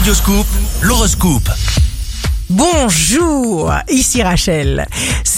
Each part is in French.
Radioscoop, l'horoscope. Bonjour, ici Rachel.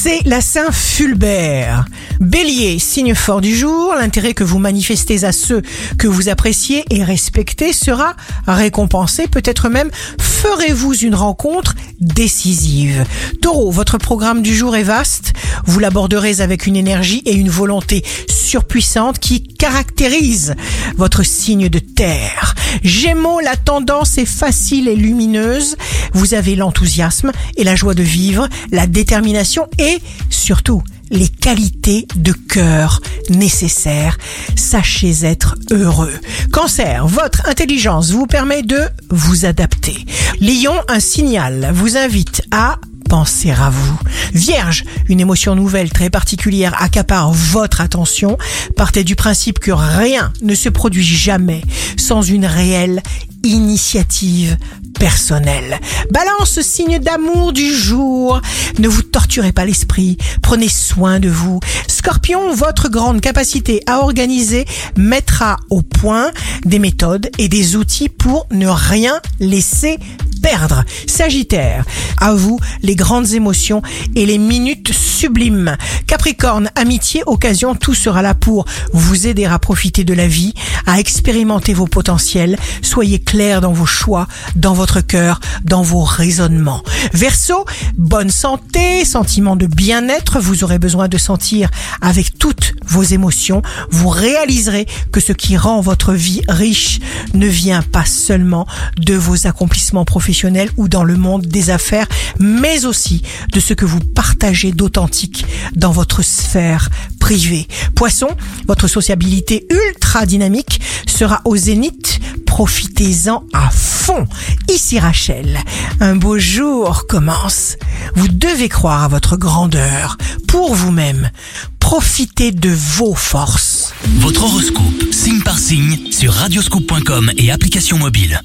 C'est la Saint Fulbert. Bélier, signe fort du jour, l'intérêt que vous manifestez à ceux que vous appréciez et respectez sera récompensé, peut-être même ferez-vous une rencontre décisive. Taureau, votre programme du jour est vaste, vous l'aborderez avec une énergie et une volonté surpuissante qui caractérise votre signe de terre. Gémeaux, la tendance est facile et lumineuse, vous avez l'enthousiasme et la joie de vivre, la détermination et surtout les qualités de cœur nécessaires. Sachez être heureux. Cancer, votre intelligence vous permet de vous adapter. Lion, un signal vous invite à penser à vous. Vierge, une émotion nouvelle très particulière accapare votre attention. Partez du principe que rien ne se produit jamais sans une réelle initiative personnelle. Balance, signe d'amour du jour. Ne vous torturez pas l'esprit. Prenez soin de vous. Scorpion, votre grande capacité à organiser mettra au point des méthodes et des outils pour ne rien laisser perdre. Sagittaire, à vous les grandes émotions et les minutes sublimes. Capricorne, amitié, occasion, tout sera là pour vous aider à profiter de la vie, à expérimenter vos potentiels. Soyez clair dans vos choix, dans votre cœur, dans vos raisonnements. Verseau, bonne santé, sentiment de bien-être, vous aurez besoin de sentir avec toutes vos émotions. Vous réaliserez que ce qui rend votre vie riche ne vient pas seulement de vos accomplissements professionnels ou dans le monde des affaires, mais aussi de ce que vous partagez d'authentique dans votre sphère privée. Poisson, votre sociabilité ultra dynamique sera au zénith. Profitez-en à fond. Ici Rachel, un beau jour commence. Vous devez croire à votre grandeur pour vous-même. Profitez de vos forces. Votre horoscope, signe par signe, sur radioscoop.com et application mobile.